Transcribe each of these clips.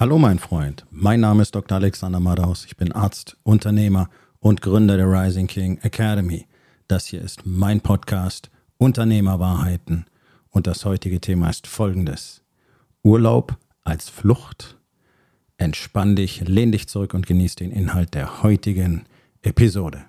Hallo mein Freund, mein Name ist Dr. Alexander Madaus, ich bin Arzt, Unternehmer und Gründer der Rising King Academy. Das hier ist mein Podcast Unternehmerwahrheiten und das heutige Thema ist folgendes. Urlaub als Flucht. Entspann dich, lehn dich zurück und genieß den Inhalt der heutigen Episode.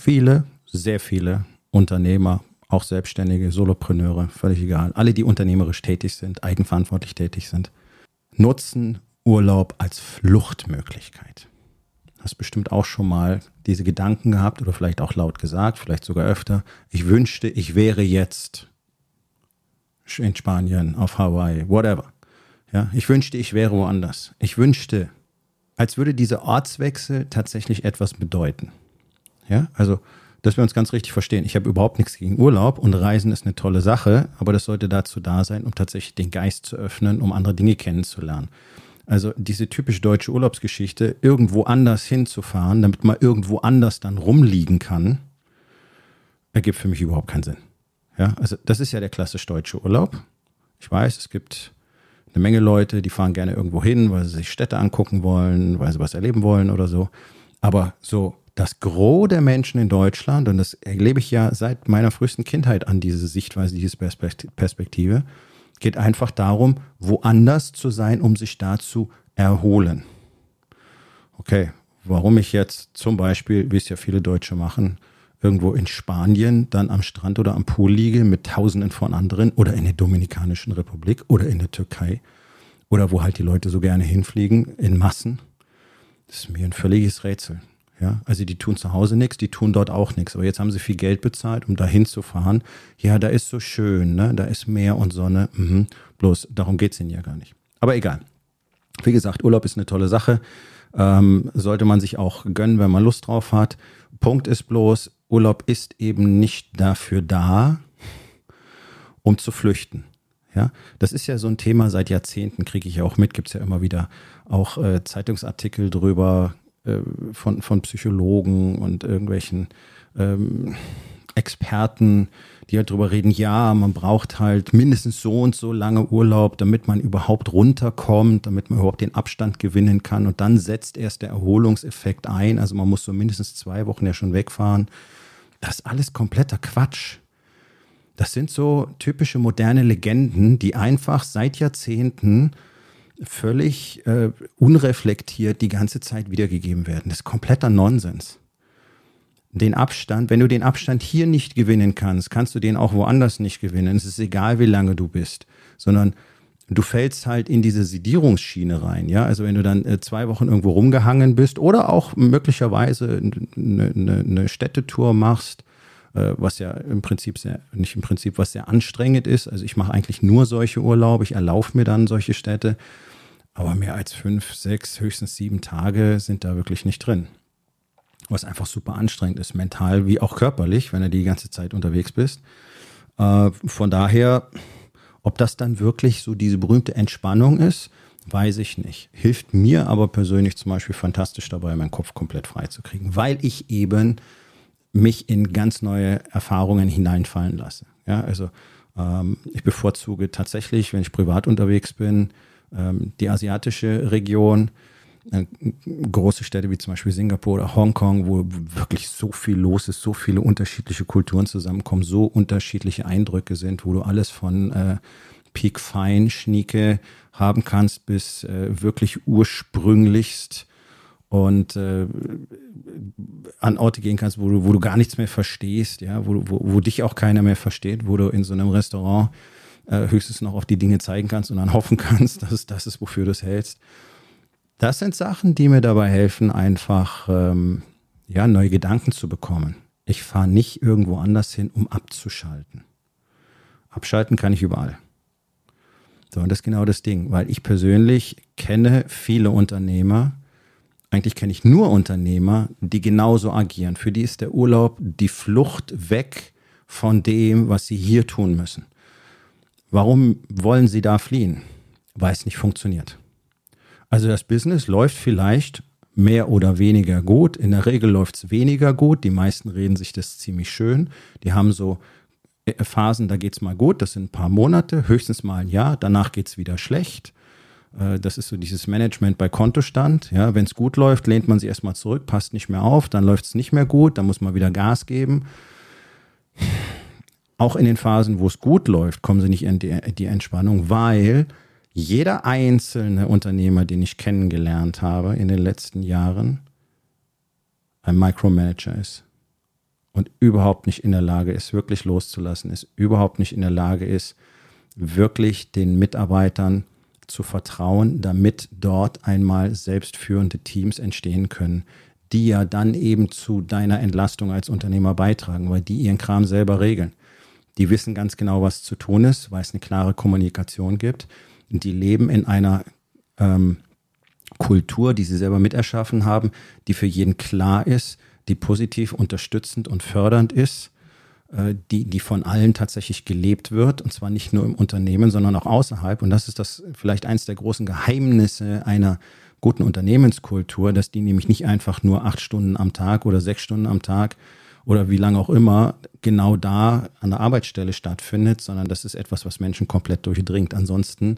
Viele, sehr viele Unternehmer, auch Selbstständige, Solopreneure, völlig egal, alle, die unternehmerisch tätig sind, eigenverantwortlich tätig sind, nutzen Urlaub als Fluchtmöglichkeit. Hast bestimmt auch schon mal diese Gedanken gehabt oder vielleicht auch laut gesagt, vielleicht sogar öfter. Ich wünschte, ich wäre jetzt in Spanien, auf Hawaii, whatever. Ja, ich wünschte, ich wäre woanders. Ich wünschte, als würde dieser Ortswechsel tatsächlich etwas bedeuten. Ja, also, dass wir uns ganz richtig verstehen. Ich habe überhaupt nichts gegen Urlaub und Reisen ist eine tolle Sache, aber das sollte dazu da sein, um tatsächlich den Geist zu öffnen, um andere Dinge kennenzulernen. Also diese typisch deutsche Urlaubsgeschichte, irgendwo anders hinzufahren, damit man irgendwo anders dann rumliegen kann, ergibt für mich überhaupt keinen Sinn. Ja, also das ist ja der klassisch deutsche Urlaub. Ich weiß, es gibt eine Menge Leute, die fahren gerne irgendwo hin, weil sie sich Städte angucken wollen, weil sie was erleben wollen oder so. Aber so das Gros der Menschen in Deutschland, und das erlebe ich ja seit meiner frühesten Kindheit an diese Sichtweise, diese Perspektive, geht einfach darum, woanders zu sein, um sich da zu erholen. Okay, warum ich jetzt zum Beispiel, wie es ja viele Deutsche machen, irgendwo in Spanien dann am Strand oder am Pool liege mit Tausenden von anderen oder in der Dominikanischen Republik oder in der Türkei oder wo halt die Leute so gerne hinfliegen in Massen, das ist mir ein völliges Rätsel. Ja, also die tun zu Hause nichts, die tun dort auch nichts. Aber jetzt haben sie viel Geld bezahlt, um da hinzufahren. Ja, da ist so schön, ne? Da ist Meer und Sonne. Mhm. Bloß darum geht's ihnen ja gar nicht. Aber egal. Wie gesagt, Urlaub ist eine tolle Sache. Ähm, sollte man sich auch gönnen, wenn man Lust drauf hat. Punkt ist bloß, Urlaub ist eben nicht dafür da, um zu flüchten. Ja, das ist ja so ein Thema seit Jahrzehnten, kriege ich ja auch mit, gibt es ja immer wieder auch äh, Zeitungsartikel drüber, von, von Psychologen und irgendwelchen ähm, Experten, die halt drüber reden, ja, man braucht halt mindestens so und so lange Urlaub, damit man überhaupt runterkommt, damit man überhaupt den Abstand gewinnen kann. Und dann setzt erst der Erholungseffekt ein. Also man muss so mindestens zwei Wochen ja schon wegfahren. Das ist alles kompletter Quatsch. Das sind so typische moderne Legenden, die einfach seit Jahrzehnten völlig äh, unreflektiert die ganze Zeit wiedergegeben werden. Das ist kompletter Nonsens. Den Abstand, wenn du den Abstand hier nicht gewinnen kannst, kannst du den auch woanders nicht gewinnen. Es ist egal, wie lange du bist, sondern du fällst halt in diese Sedierungsschiene rein. Ja, also wenn du dann äh, zwei Wochen irgendwo rumgehangen bist oder auch möglicherweise eine, eine, eine Städtetour machst, äh, was ja im Prinzip sehr, nicht im Prinzip, was sehr anstrengend ist. Also ich mache eigentlich nur solche Urlaube, ich erlaufe mir dann solche Städte. Aber mehr als fünf, sechs, höchstens sieben Tage sind da wirklich nicht drin. Was einfach super anstrengend ist, mental wie auch körperlich, wenn du die ganze Zeit unterwegs bist. Äh, von daher, ob das dann wirklich so diese berühmte Entspannung ist, weiß ich nicht. Hilft mir aber persönlich zum Beispiel fantastisch dabei, meinen Kopf komplett frei zu kriegen, weil ich eben mich in ganz neue Erfahrungen hineinfallen lasse. Ja, also ähm, ich bevorzuge tatsächlich, wenn ich privat unterwegs bin, die asiatische Region, äh, große Städte wie zum Beispiel Singapur oder Hongkong, wo wirklich so viel los ist, so viele unterschiedliche Kulturen zusammenkommen, so unterschiedliche Eindrücke sind, wo du alles von äh, Peak Fine Schnieke haben kannst bis äh, wirklich ursprünglichst und äh, an Orte gehen kannst, wo du, wo du gar nichts mehr verstehst, ja, wo, wo, wo dich auch keiner mehr versteht, wo du in so einem Restaurant äh, höchstens noch auf die Dinge zeigen kannst und dann hoffen kannst, dass das ist, wofür du es hältst. Das sind Sachen, die mir dabei helfen, einfach ähm, ja, neue Gedanken zu bekommen. Ich fahre nicht irgendwo anders hin, um abzuschalten. Abschalten kann ich überall. So, und das ist genau das Ding, weil ich persönlich kenne viele Unternehmer, eigentlich kenne ich nur Unternehmer, die genauso agieren. Für die ist der Urlaub die Flucht weg von dem, was sie hier tun müssen. Warum wollen sie da fliehen? Weil es nicht funktioniert. Also das Business läuft vielleicht mehr oder weniger gut. In der Regel läuft es weniger gut. Die meisten reden sich das ziemlich schön. Die haben so äh, Phasen, da geht es mal gut, das sind ein paar Monate, höchstens mal ein Jahr, danach geht es wieder schlecht. Äh, das ist so dieses Management bei Kontostand. Ja, wenn es gut läuft, lehnt man sich erstmal zurück, passt nicht mehr auf, dann läuft es nicht mehr gut, dann muss man wieder Gas geben. Auch in den Phasen, wo es gut läuft, kommen sie nicht in die, die Entspannung, weil jeder einzelne Unternehmer, den ich kennengelernt habe in den letzten Jahren, ein Micromanager ist und überhaupt nicht in der Lage ist, wirklich loszulassen, ist überhaupt nicht in der Lage ist, wirklich den Mitarbeitern zu vertrauen, damit dort einmal selbstführende Teams entstehen können, die ja dann eben zu deiner Entlastung als Unternehmer beitragen, weil die ihren Kram selber regeln. Die wissen ganz genau, was zu tun ist, weil es eine klare Kommunikation gibt die leben in einer ähm, Kultur, die sie selber miterschaffen haben, die für jeden klar ist, die positiv unterstützend und fördernd ist, äh, die, die von allen tatsächlich gelebt wird, und zwar nicht nur im Unternehmen, sondern auch außerhalb. Und das ist das vielleicht eines der großen Geheimnisse einer guten Unternehmenskultur, dass die nämlich nicht einfach nur acht Stunden am Tag oder sechs Stunden am Tag oder wie lange auch immer genau da an der Arbeitsstelle stattfindet, sondern das ist etwas, was Menschen komplett durchdringt. Ansonsten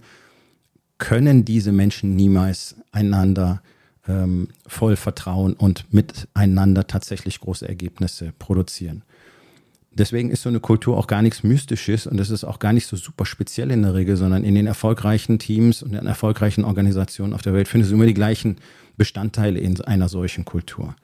können diese Menschen niemals einander ähm, voll vertrauen und miteinander tatsächlich große Ergebnisse produzieren. Deswegen ist so eine Kultur auch gar nichts Mystisches und das ist auch gar nicht so super speziell in der Regel, sondern in den erfolgreichen Teams und in erfolgreichen Organisationen auf der Welt findest du immer die gleichen Bestandteile in einer solchen Kultur.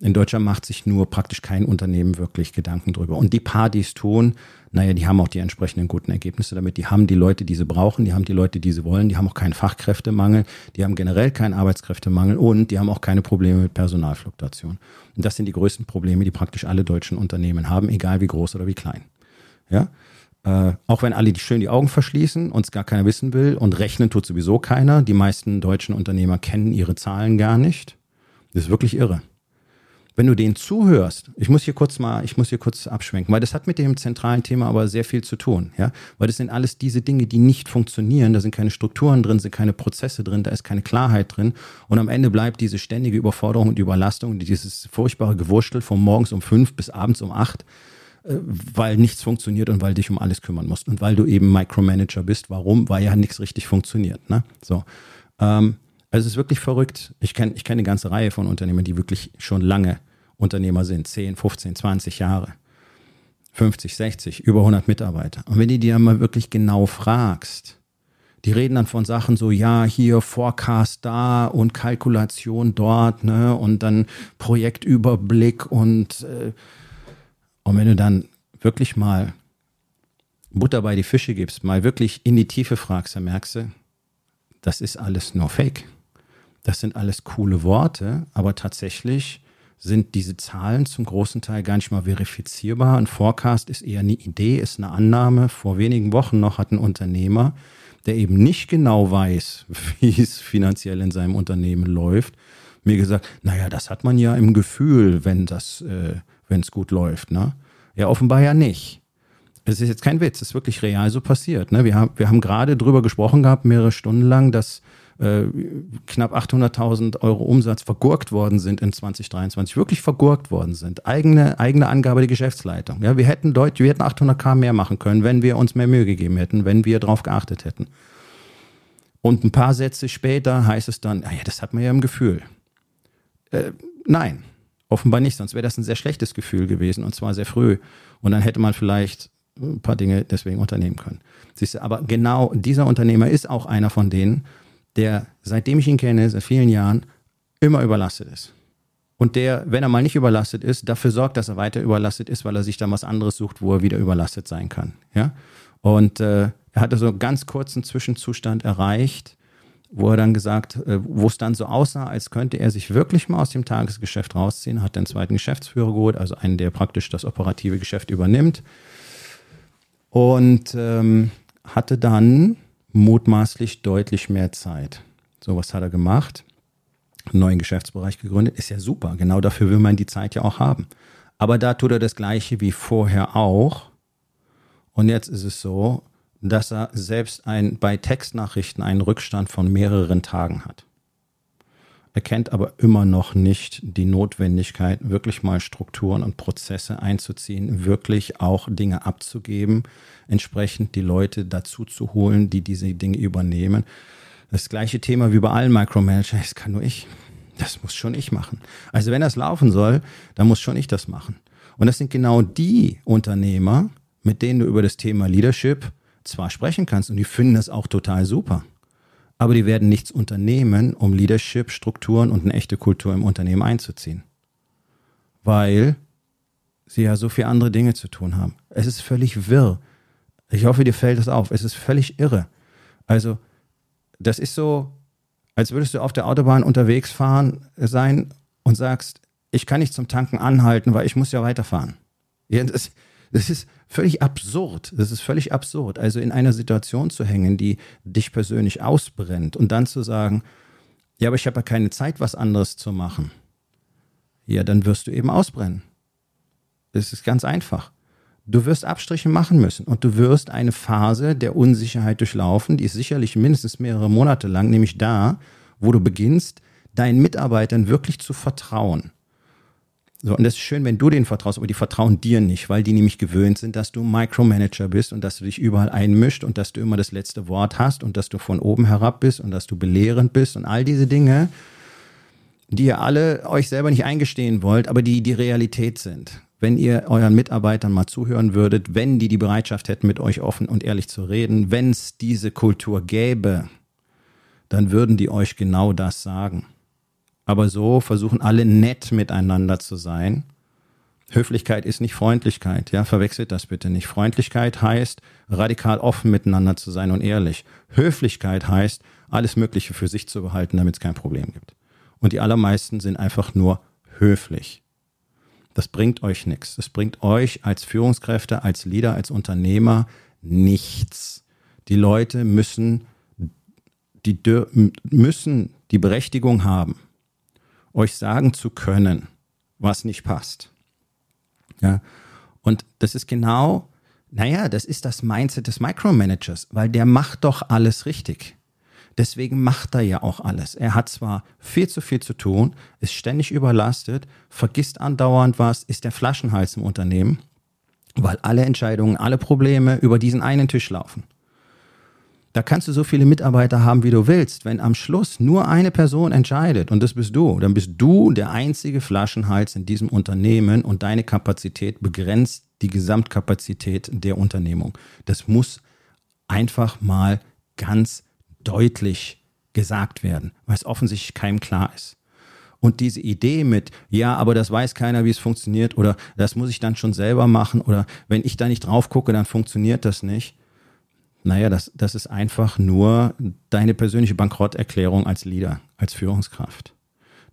In Deutschland macht sich nur praktisch kein Unternehmen wirklich Gedanken drüber. Und die paar, die es tun, naja, die haben auch die entsprechenden guten Ergebnisse damit. Die haben die Leute, die sie brauchen, die haben die Leute, die sie wollen, die haben auch keinen Fachkräftemangel, die haben generell keinen Arbeitskräftemangel und die haben auch keine Probleme mit Personalfluktuation. Und das sind die größten Probleme, die praktisch alle deutschen Unternehmen haben, egal wie groß oder wie klein. Ja? Äh, auch wenn alle schön die Augen verschließen und es gar keiner wissen will und rechnen tut sowieso keiner. Die meisten deutschen Unternehmer kennen ihre Zahlen gar nicht. Das ist wirklich irre wenn du denen zuhörst, ich muss hier kurz mal, ich muss hier kurz abschwenken, weil das hat mit dem zentralen Thema aber sehr viel zu tun, ja, weil das sind alles diese Dinge, die nicht funktionieren, da sind keine Strukturen drin, sind keine Prozesse drin, da ist keine Klarheit drin und am Ende bleibt diese ständige Überforderung und Überlastung, dieses furchtbare Gewurstel von morgens um fünf bis abends um acht, äh, weil nichts funktioniert und weil dich um alles kümmern musst und weil du eben Micromanager bist. Warum? Weil ja nichts richtig funktioniert, ne? So. Ähm, also es ist wirklich verrückt. Ich kenne ich kenn eine ganze Reihe von Unternehmern, die wirklich schon lange Unternehmer sind. 10, 15, 20 Jahre. 50, 60, über 100 Mitarbeiter. Und wenn du dir mal wirklich genau fragst, die reden dann von Sachen so, ja, hier Forecast da und Kalkulation dort, ne, und dann Projektüberblick und, äh, und wenn du dann wirklich mal Butter bei die Fische gibst, mal wirklich in die Tiefe fragst, dann merkst du, das ist alles nur Fake. Das sind alles coole Worte, aber tatsächlich sind diese Zahlen zum großen Teil gar nicht mal verifizierbar. Ein Forecast ist eher eine Idee, ist eine Annahme. Vor wenigen Wochen noch hat ein Unternehmer, der eben nicht genau weiß, wie es finanziell in seinem Unternehmen läuft, mir gesagt, naja, das hat man ja im Gefühl, wenn das, äh, wenn es gut läuft. Ne? Ja, offenbar ja nicht. Es ist jetzt kein Witz, es ist wirklich real so passiert. Ne? Wir, haben, wir haben gerade drüber gesprochen gehabt, mehrere Stunden lang, dass äh, knapp 800.000 Euro Umsatz vergurkt worden sind in 2023, wirklich vergurkt worden sind. Eigene, eigene Angabe der Geschäftsleitung. Ja, wir hätten Deutsch, wir hätten 800k mehr machen können, wenn wir uns mehr Mühe gegeben hätten, wenn wir darauf geachtet hätten. Und ein paar Sätze später heißt es dann, ja, das hat man ja im Gefühl. Äh, nein, offenbar nicht, sonst wäre das ein sehr schlechtes Gefühl gewesen und zwar sehr früh. Und dann hätte man vielleicht ein paar Dinge deswegen unternehmen können. Siehst du, aber genau dieser Unternehmer ist auch einer von denen, der, seitdem ich ihn kenne, seit vielen Jahren, immer überlastet ist. Und der, wenn er mal nicht überlastet ist, dafür sorgt, dass er weiter überlastet ist, weil er sich dann was anderes sucht, wo er wieder überlastet sein kann. Ja? Und äh, er hatte so einen ganz kurzen Zwischenzustand erreicht, wo er dann gesagt, äh, wo es dann so aussah, als könnte er sich wirklich mal aus dem Tagesgeschäft rausziehen, hat den zweiten Geschäftsführer geholt, also einen, der praktisch das operative Geschäft übernimmt. Und ähm, hatte dann mutmaßlich deutlich mehr Zeit. So was hat er gemacht. Einen neuen Geschäftsbereich gegründet. Ist ja super. Genau dafür will man die Zeit ja auch haben. Aber da tut er das Gleiche wie vorher auch. Und jetzt ist es so, dass er selbst ein, bei Textnachrichten einen Rückstand von mehreren Tagen hat. Erkennt aber immer noch nicht die Notwendigkeit, wirklich mal Strukturen und Prozesse einzuziehen, wirklich auch Dinge abzugeben, entsprechend die Leute dazu zu holen, die diese Dinge übernehmen. Das gleiche Thema wie bei allen Micromanagern, das kann nur ich. Das muss schon ich machen. Also wenn das laufen soll, dann muss schon ich das machen. Und das sind genau die Unternehmer, mit denen du über das Thema Leadership zwar sprechen kannst und die finden das auch total super aber die werden nichts unternehmen, um Leadership-Strukturen und eine echte Kultur im Unternehmen einzuziehen. Weil sie ja so viele andere Dinge zu tun haben. Es ist völlig wirr. Ich hoffe, dir fällt das auf. Es ist völlig irre. Also, das ist so, als würdest du auf der Autobahn unterwegs fahren sein und sagst, ich kann nicht zum Tanken anhalten, weil ich muss ja weiterfahren. Ja, das, das ist völlig absurd. Das ist völlig absurd. Also in einer Situation zu hängen, die dich persönlich ausbrennt und dann zu sagen, ja, aber ich habe ja keine Zeit, was anderes zu machen. Ja, dann wirst du eben ausbrennen. Das ist ganz einfach. Du wirst Abstriche machen müssen und du wirst eine Phase der Unsicherheit durchlaufen, die ist sicherlich mindestens mehrere Monate lang, nämlich da, wo du beginnst, deinen Mitarbeitern wirklich zu vertrauen. So, und das ist schön, wenn du denen vertraust, aber die vertrauen dir nicht, weil die nämlich gewöhnt sind, dass du Micromanager bist und dass du dich überall einmischt und dass du immer das letzte Wort hast und dass du von oben herab bist und dass du belehrend bist und all diese Dinge, die ihr alle euch selber nicht eingestehen wollt, aber die die Realität sind. Wenn ihr euren Mitarbeitern mal zuhören würdet, wenn die die Bereitschaft hätten, mit euch offen und ehrlich zu reden, wenn es diese Kultur gäbe, dann würden die euch genau das sagen. Aber so versuchen alle nett miteinander zu sein. Höflichkeit ist nicht Freundlichkeit, ja, verwechselt das bitte nicht. Freundlichkeit heißt, radikal offen miteinander zu sein und ehrlich. Höflichkeit heißt, alles Mögliche für sich zu behalten, damit es kein Problem gibt. Und die allermeisten sind einfach nur höflich. Das bringt euch nichts. Das bringt euch als Führungskräfte, als Leader, als Unternehmer nichts. Die Leute müssen die müssen die Berechtigung haben, euch sagen zu können, was nicht passt. Ja. Und das ist genau, naja, das ist das Mindset des Micromanagers, weil der macht doch alles richtig. Deswegen macht er ja auch alles. Er hat zwar viel zu viel zu tun, ist ständig überlastet, vergisst andauernd was, ist der Flaschenhals im Unternehmen, weil alle Entscheidungen, alle Probleme über diesen einen Tisch laufen. Da kannst du so viele Mitarbeiter haben, wie du willst. Wenn am Schluss nur eine Person entscheidet und das bist du, dann bist du der einzige Flaschenhals in diesem Unternehmen und deine Kapazität begrenzt die Gesamtkapazität der Unternehmung. Das muss einfach mal ganz deutlich gesagt werden, weil es offensichtlich keinem klar ist. Und diese Idee mit, ja, aber das weiß keiner, wie es funktioniert, oder das muss ich dann schon selber machen, oder wenn ich da nicht drauf gucke, dann funktioniert das nicht naja, das, das ist einfach nur deine persönliche Bankrotterklärung als Leader, als Führungskraft.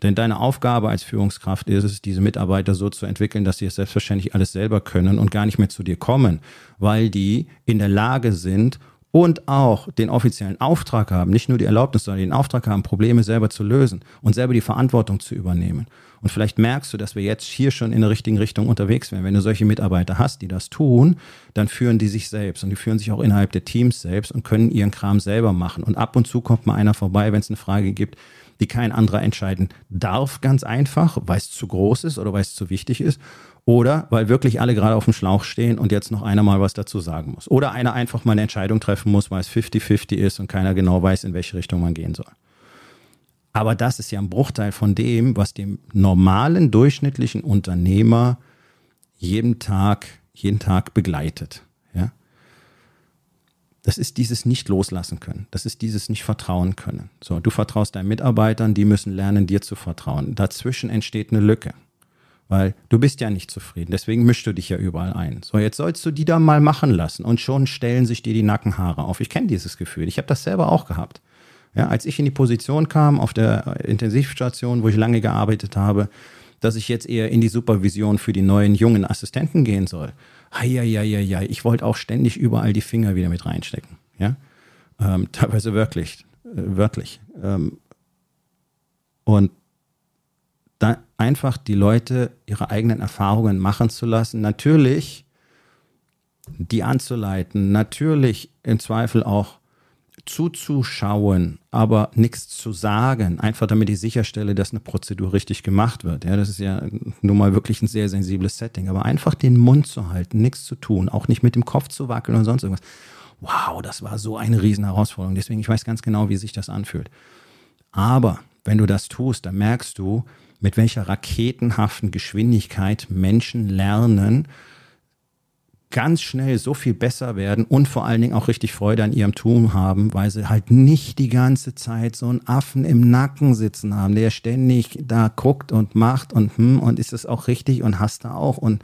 Denn deine Aufgabe als Führungskraft ist es, diese Mitarbeiter so zu entwickeln, dass sie es selbstverständlich alles selber können und gar nicht mehr zu dir kommen, weil die in der Lage sind und auch den offiziellen Auftrag haben, nicht nur die Erlaubnis, sondern den Auftrag haben, Probleme selber zu lösen und selber die Verantwortung zu übernehmen. Und vielleicht merkst du, dass wir jetzt hier schon in der richtigen Richtung unterwegs wären. Wenn du solche Mitarbeiter hast, die das tun, dann führen die sich selbst und die führen sich auch innerhalb der Teams selbst und können ihren Kram selber machen. Und ab und zu kommt mal einer vorbei, wenn es eine Frage gibt, die kein anderer entscheiden darf, ganz einfach, weil es zu groß ist oder weil es zu wichtig ist. Oder weil wirklich alle gerade auf dem Schlauch stehen und jetzt noch einer mal was dazu sagen muss. Oder einer einfach mal eine Entscheidung treffen muss, weil es 50-50 ist und keiner genau weiß, in welche Richtung man gehen soll. Aber das ist ja ein Bruchteil von dem, was dem normalen, durchschnittlichen Unternehmer jeden Tag, jeden Tag begleitet. Ja? Das ist dieses nicht loslassen können. Das ist dieses nicht vertrauen können. So, du vertraust deinen Mitarbeitern, die müssen lernen, dir zu vertrauen. Dazwischen entsteht eine Lücke. Weil du bist ja nicht zufrieden, deswegen mischst du dich ja überall ein. So, jetzt sollst du die da mal machen lassen und schon stellen sich dir die Nackenhaare auf. Ich kenne dieses Gefühl. Ich habe das selber auch gehabt. Ja, als ich in die Position kam auf der Intensivstation, wo ich lange gearbeitet habe, dass ich jetzt eher in die Supervision für die neuen jungen Assistenten gehen soll. ja, ich wollte auch ständig überall die Finger wieder mit reinstecken. Ja, ähm, teilweise wirklich, äh, wörtlich. Ähm, und da einfach die Leute ihre eigenen Erfahrungen machen zu lassen. Natürlich die anzuleiten, natürlich im Zweifel auch zuzuschauen, aber nichts zu sagen, einfach damit ich sicherstelle, dass eine Prozedur richtig gemacht wird. Ja, das ist ja nun mal wirklich ein sehr sensibles Setting, aber einfach den Mund zu halten, nichts zu tun, auch nicht mit dem Kopf zu wackeln oder sonst irgendwas. Wow, das war so eine riesen Herausforderung. Deswegen, ich weiß ganz genau, wie sich das anfühlt. Aber wenn du das tust, dann merkst du, mit welcher raketenhaften Geschwindigkeit Menschen lernen, ganz schnell so viel besser werden und vor allen Dingen auch richtig Freude an ihrem Tun haben, weil sie halt nicht die ganze Zeit so einen Affen im Nacken sitzen haben, der ständig da guckt und macht und hm, und ist es auch richtig und hast da auch und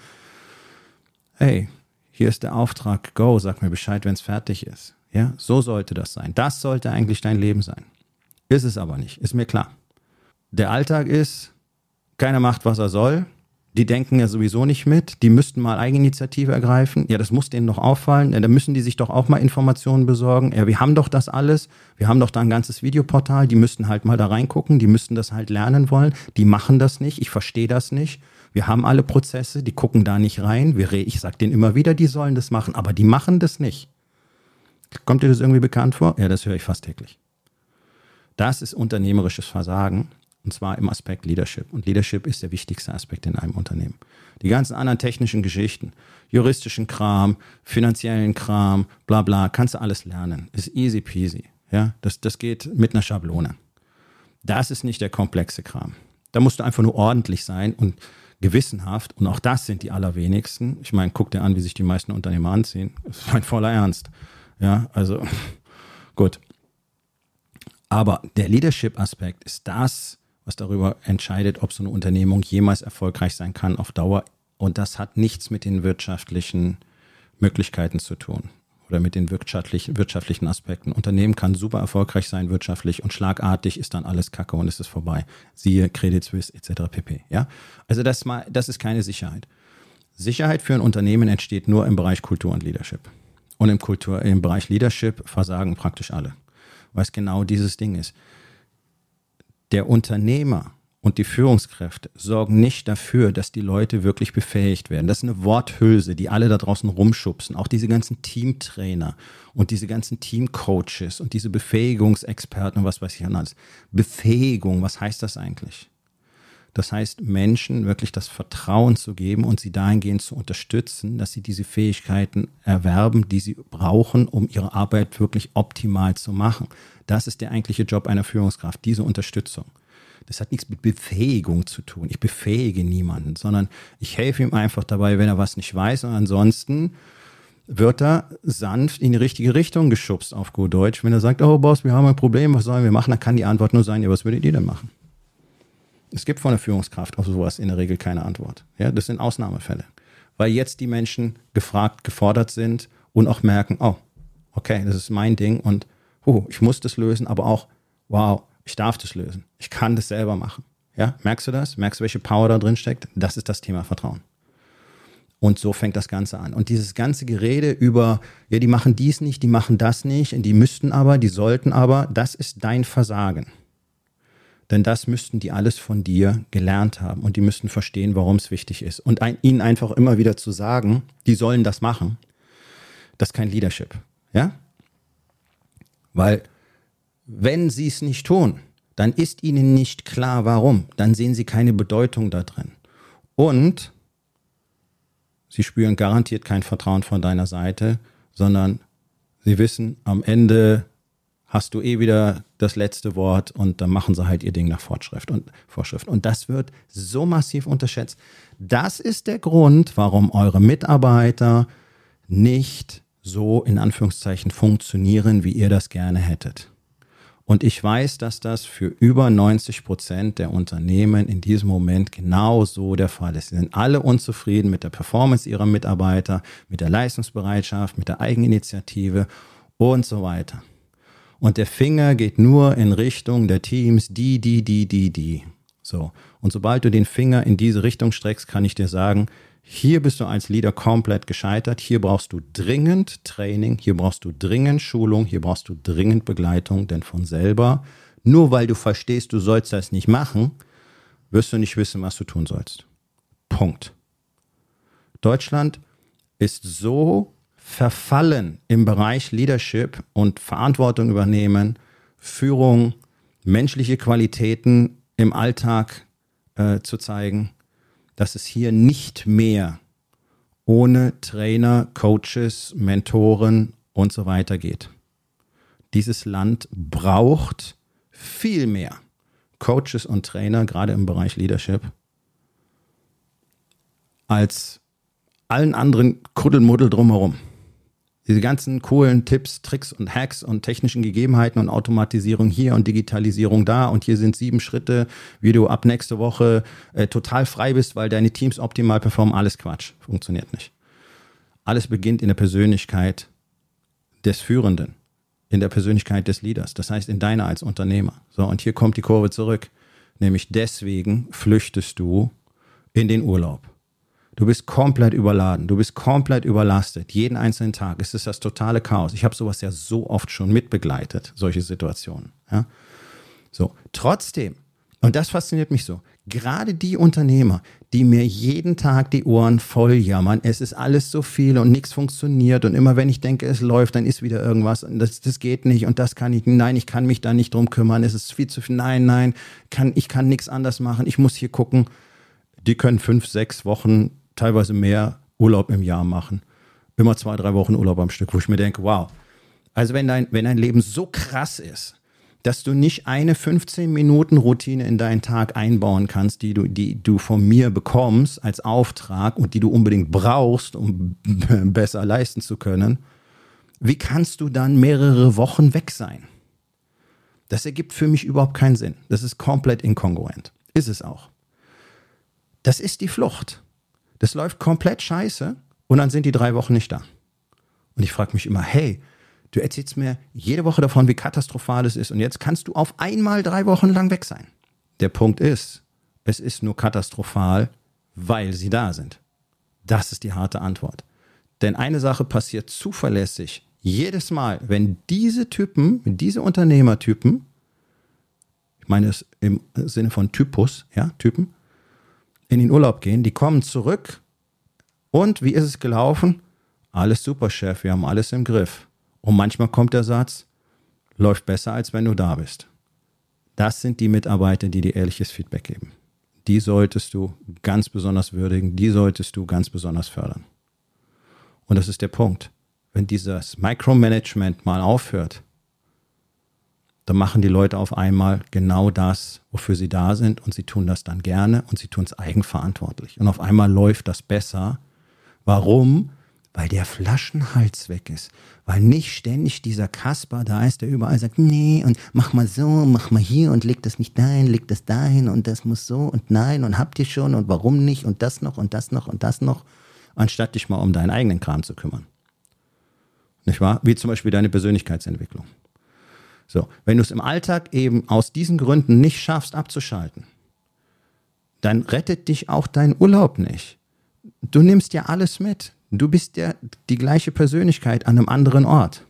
hey, hier ist der Auftrag, go, sag mir Bescheid, wenn es fertig ist. Ja, so sollte das sein. Das sollte eigentlich dein Leben sein. Ist es aber nicht, ist mir klar. Der Alltag ist, keiner macht, was er soll die denken ja sowieso nicht mit, die müssten mal Eigeninitiative ergreifen. Ja, das muss denen doch auffallen. Ja, da müssen die sich doch auch mal Informationen besorgen. Ja, wir haben doch das alles. Wir haben doch da ein ganzes Videoportal. Die müssten halt mal da reingucken. Die müssten das halt lernen wollen. Die machen das nicht. Ich verstehe das nicht. Wir haben alle Prozesse. Die gucken da nicht rein. Ich sage denen immer wieder, die sollen das machen. Aber die machen das nicht. Kommt dir das irgendwie bekannt vor? Ja, das höre ich fast täglich. Das ist unternehmerisches Versagen. Und zwar im Aspekt Leadership. Und Leadership ist der wichtigste Aspekt in einem Unternehmen. Die ganzen anderen technischen Geschichten, juristischen Kram, finanziellen Kram, bla bla, kannst du alles lernen. Ist easy peasy. Ja, das, das geht mit einer Schablone. Das ist nicht der komplexe Kram. Da musst du einfach nur ordentlich sein und gewissenhaft. Und auch das sind die allerwenigsten. Ich meine, guck dir an, wie sich die meisten Unternehmer anziehen. Das ist mein voller Ernst. Ja, also gut. Aber der Leadership-Aspekt ist das, was darüber entscheidet, ob so eine Unternehmung jemals erfolgreich sein kann auf Dauer. Und das hat nichts mit den wirtschaftlichen Möglichkeiten zu tun oder mit den wirtschaftlichen, wirtschaftlichen Aspekten. Unternehmen kann super erfolgreich sein wirtschaftlich und schlagartig ist dann alles Kacke und es ist vorbei. Siehe Credit Suisse etc. pp. Ja, also das mal, das ist keine Sicherheit. Sicherheit für ein Unternehmen entsteht nur im Bereich Kultur und Leadership. Und im Kultur, im Bereich Leadership versagen praktisch alle, weil es genau dieses Ding ist der Unternehmer und die Führungskräfte sorgen nicht dafür, dass die Leute wirklich befähigt werden. Das ist eine Worthülse, die alle da draußen rumschubsen. Auch diese ganzen Teamtrainer und diese ganzen Teamcoaches und diese Befähigungsexperten und was weiß ich alles. Befähigung, was heißt das eigentlich? Das heißt, Menschen wirklich das Vertrauen zu geben und sie dahingehend zu unterstützen, dass sie diese Fähigkeiten erwerben, die sie brauchen, um ihre Arbeit wirklich optimal zu machen. Das ist der eigentliche Job einer Führungskraft, diese Unterstützung. Das hat nichts mit Befähigung zu tun. Ich befähige niemanden, sondern ich helfe ihm einfach dabei, wenn er was nicht weiß. Und ansonsten wird er sanft in die richtige Richtung geschubst, auf gut Deutsch. Wenn er sagt, oh Boss, wir haben ein Problem, was sollen wir machen? Dann kann die Antwort nur sein, ja, was würdet ihr denn machen? Es gibt von der Führungskraft auf sowas in der Regel keine Antwort. Ja, das sind Ausnahmefälle. Weil jetzt die Menschen gefragt, gefordert sind und auch merken, oh, okay, das ist mein Ding und oh, ich muss das lösen, aber auch, wow, ich darf das lösen. Ich kann das selber machen. Ja, merkst du das? Merkst du, welche Power da drin steckt? Das ist das Thema Vertrauen. Und so fängt das Ganze an. Und dieses ganze Gerede über, ja, die machen dies nicht, die machen das nicht, die müssten aber, die sollten aber, das ist dein Versagen. Denn das müssten die alles von dir gelernt haben und die müssten verstehen, warum es wichtig ist. Und ein, ihnen einfach immer wieder zu sagen, die sollen das machen, das ist kein Leadership. Ja? Weil wenn sie es nicht tun, dann ist ihnen nicht klar, warum. Dann sehen sie keine Bedeutung da drin. Und sie spüren garantiert kein Vertrauen von deiner Seite, sondern sie wissen, am Ende hast du eh wieder das letzte Wort und dann machen sie halt ihr Ding nach Fortschrift und Vorschrift. Und das wird so massiv unterschätzt. Das ist der Grund, warum eure Mitarbeiter nicht so in Anführungszeichen funktionieren, wie ihr das gerne hättet. Und ich weiß, dass das für über 90 Prozent der Unternehmen in diesem Moment genau so der Fall ist. Sie sind alle unzufrieden mit der Performance ihrer Mitarbeiter, mit der Leistungsbereitschaft, mit der Eigeninitiative und so weiter. Und der Finger geht nur in Richtung der Teams, die, die, die, die, die. So. Und sobald du den Finger in diese Richtung streckst, kann ich dir sagen, hier bist du als Leader komplett gescheitert. Hier brauchst du dringend Training, hier brauchst du dringend Schulung, hier brauchst du dringend Begleitung, denn von selber, nur weil du verstehst, du sollst das nicht machen, wirst du nicht wissen, was du tun sollst. Punkt. Deutschland ist so verfallen im Bereich Leadership und Verantwortung übernehmen, Führung, menschliche Qualitäten im Alltag äh, zu zeigen, dass es hier nicht mehr ohne Trainer, Coaches, Mentoren und so weiter geht. Dieses Land braucht viel mehr Coaches und Trainer, gerade im Bereich Leadership, als allen anderen Kuddelmuddel drumherum. Diese ganzen coolen Tipps, Tricks und Hacks und technischen Gegebenheiten und Automatisierung hier und Digitalisierung da und hier sind sieben Schritte, wie du ab nächste Woche äh, total frei bist, weil deine Teams optimal performen, alles Quatsch. Funktioniert nicht. Alles beginnt in der Persönlichkeit des Führenden, in der Persönlichkeit des Leaders, das heißt in deiner als Unternehmer. So, und hier kommt die Kurve zurück. Nämlich deswegen flüchtest du in den Urlaub Du bist komplett überladen, du bist komplett überlastet. Jeden einzelnen Tag es ist das totale Chaos. Ich habe sowas ja so oft schon mitbegleitet, solche Situationen. Ja? So, trotzdem, und das fasziniert mich so, gerade die Unternehmer, die mir jeden Tag die Ohren voll jammern, es ist alles so viel und nichts funktioniert und immer wenn ich denke, es läuft, dann ist wieder irgendwas und das, das geht nicht und das kann ich, nein, ich kann mich da nicht drum kümmern, es ist viel zu viel, nein, nein, kann, ich kann nichts anders machen, ich muss hier gucken. Die können fünf, sechs Wochen teilweise mehr Urlaub im Jahr machen. Immer zwei, drei Wochen Urlaub am Stück, wo ich mir denke, wow. Also wenn dein, wenn dein Leben so krass ist, dass du nicht eine 15 Minuten Routine in deinen Tag einbauen kannst, die du, die du von mir bekommst als Auftrag und die du unbedingt brauchst, um besser leisten zu können, wie kannst du dann mehrere Wochen weg sein? Das ergibt für mich überhaupt keinen Sinn. Das ist komplett inkongruent. Ist es auch. Das ist die Flucht. Das läuft komplett scheiße und dann sind die drei Wochen nicht da. Und ich frage mich immer, hey, du erzählst mir jede Woche davon, wie katastrophal es ist und jetzt kannst du auf einmal drei Wochen lang weg sein. Der Punkt ist, es ist nur katastrophal, weil sie da sind. Das ist die harte Antwort. Denn eine Sache passiert zuverlässig jedes Mal, wenn diese Typen, diese Unternehmertypen, ich meine es im Sinne von Typus, ja, Typen, in den Urlaub gehen, die kommen zurück und wie ist es gelaufen? Alles super, Chef, wir haben alles im Griff. Und manchmal kommt der Satz, läuft besser, als wenn du da bist. Das sind die Mitarbeiter, die dir ehrliches Feedback geben. Die solltest du ganz besonders würdigen, die solltest du ganz besonders fördern. Und das ist der Punkt. Wenn dieses Micromanagement mal aufhört, dann machen die Leute auf einmal genau das, wofür sie da sind und sie tun das dann gerne und sie tun es eigenverantwortlich. Und auf einmal läuft das besser. Warum? Weil der Flaschenhals weg ist. Weil nicht ständig dieser Kasper da ist, der überall sagt, nee, und mach mal so, mach mal hier und leg das nicht dahin, leg das dahin und das muss so und nein und habt ihr schon und warum nicht und das noch und das noch und das noch, anstatt dich mal um deinen eigenen Kram zu kümmern. Nicht wahr? Wie zum Beispiel deine Persönlichkeitsentwicklung. So, wenn du es im Alltag eben aus diesen Gründen nicht schaffst, abzuschalten, dann rettet dich auch dein Urlaub nicht. Du nimmst ja alles mit. Du bist ja die gleiche Persönlichkeit an einem anderen Ort.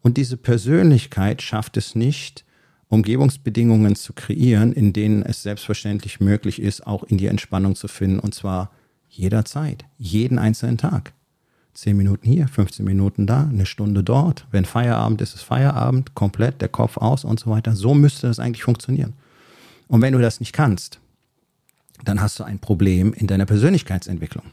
Und diese Persönlichkeit schafft es nicht, Umgebungsbedingungen zu kreieren, in denen es selbstverständlich möglich ist, auch in die Entspannung zu finden, und zwar jederzeit, jeden einzelnen Tag. 10 Minuten hier, 15 Minuten da, eine Stunde dort. Wenn Feierabend ist, ist Feierabend, komplett, der Kopf aus und so weiter. So müsste das eigentlich funktionieren. Und wenn du das nicht kannst, dann hast du ein Problem in deiner Persönlichkeitsentwicklung,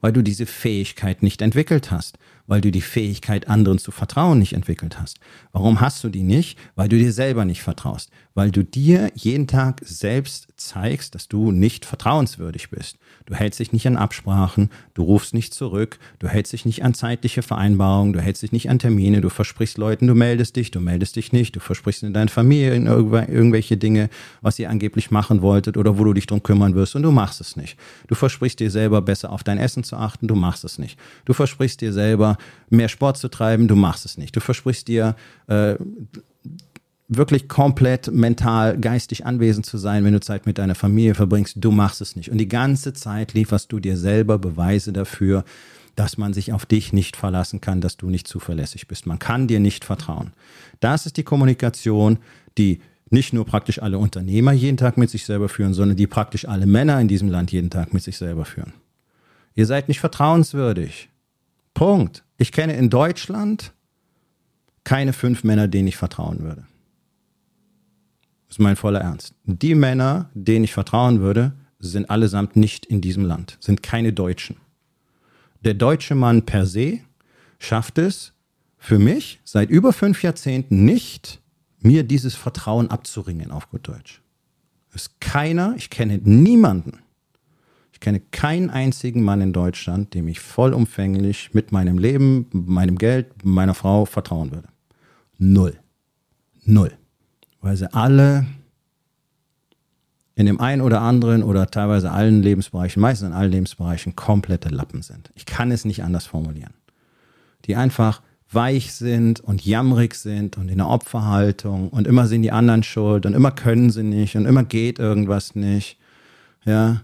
weil du diese Fähigkeit nicht entwickelt hast weil du die Fähigkeit, anderen zu vertrauen, nicht entwickelt hast. Warum hast du die nicht? Weil du dir selber nicht vertraust. Weil du dir jeden Tag selbst zeigst, dass du nicht vertrauenswürdig bist. Du hältst dich nicht an Absprachen, du rufst nicht zurück, du hältst dich nicht an zeitliche Vereinbarungen, du hältst dich nicht an Termine, du versprichst Leuten, du meldest dich, du meldest dich nicht, du versprichst in deiner Familie irgendwelche Dinge, was ihr angeblich machen wolltet oder wo du dich drum kümmern wirst und du machst es nicht. Du versprichst dir selber besser auf dein Essen zu achten, du machst es nicht. Du versprichst dir selber mehr Sport zu treiben, du machst es nicht. Du versprichst dir äh, wirklich komplett mental, geistig anwesend zu sein, wenn du Zeit mit deiner Familie verbringst, du machst es nicht. Und die ganze Zeit lieferst du dir selber Beweise dafür, dass man sich auf dich nicht verlassen kann, dass du nicht zuverlässig bist. Man kann dir nicht vertrauen. Das ist die Kommunikation, die nicht nur praktisch alle Unternehmer jeden Tag mit sich selber führen, sondern die praktisch alle Männer in diesem Land jeden Tag mit sich selber führen. Ihr seid nicht vertrauenswürdig. Punkt. Ich kenne in Deutschland keine fünf Männer, denen ich vertrauen würde. Das ist mein voller Ernst. Die Männer, denen ich vertrauen würde, sind allesamt nicht in diesem Land, sind keine Deutschen. Der deutsche Mann per se schafft es für mich seit über fünf Jahrzehnten nicht, mir dieses Vertrauen abzuringen, auf gut Deutsch. Es ist keiner, ich kenne niemanden, ich kenne keinen einzigen Mann in Deutschland, dem ich vollumfänglich mit meinem Leben, meinem Geld, meiner Frau vertrauen würde. Null. Null. Weil sie alle in dem einen oder anderen oder teilweise allen Lebensbereichen, meistens in allen Lebensbereichen, komplette Lappen sind. Ich kann es nicht anders formulieren. Die einfach weich sind und jammerig sind und in der Opferhaltung und immer sind die anderen schuld und immer können sie nicht und immer geht irgendwas nicht. Ja.